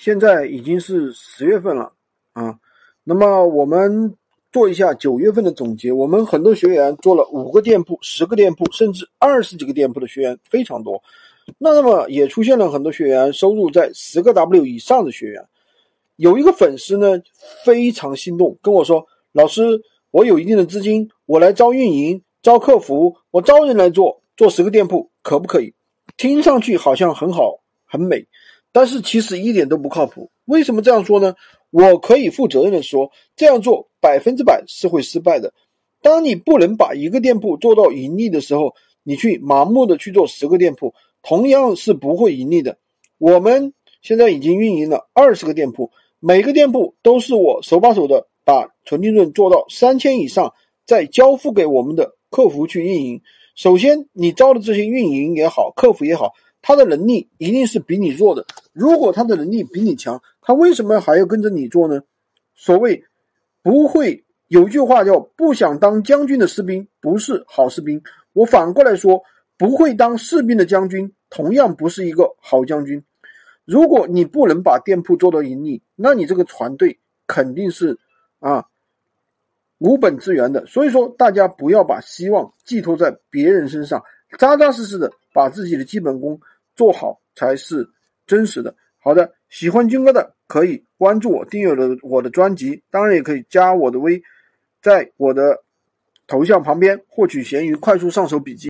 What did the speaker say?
现在已经是十月份了啊，那么我们做一下九月份的总结。我们很多学员做了五个店铺、十个店铺，甚至二十几个店铺的学员非常多。那么也出现了很多学员收入在十个 W 以上的学员。有一个粉丝呢非常心动，跟我说：“老师，我有一定的资金，我来招运营、招客服，我招人来做，做十个店铺，可不可以？”听上去好像很好、很美，但是其实一点都不靠谱。为什么这样说呢？我可以负责任的说，这样做百分之百是会失败的。当你不能把一个店铺做到盈利的时候，你去盲目的去做十个店铺，同样是不会盈利的。我们现在已经运营了二十个店铺。每个店铺都是我手把手的把纯利润做到三千以上，再交付给我们的客服去运营。首先，你招的这些运营也好，客服也好，他的能力一定是比你弱的。如果他的能力比你强，他为什么还要跟着你做呢？所谓不会有句话叫“不想当将军的士兵不是好士兵”。我反过来说，不会当士兵的将军同样不是一个好将军。如果你不能把店铺做到盈利，那你这个团队肯定是啊无本之源的。所以说，大家不要把希望寄托在别人身上，扎扎实实的把自己的基本功做好才是真实的。好的，喜欢军哥的可以关注我，订阅了我的专辑，当然也可以加我的微，在我的头像旁边获取闲鱼快速上手笔记。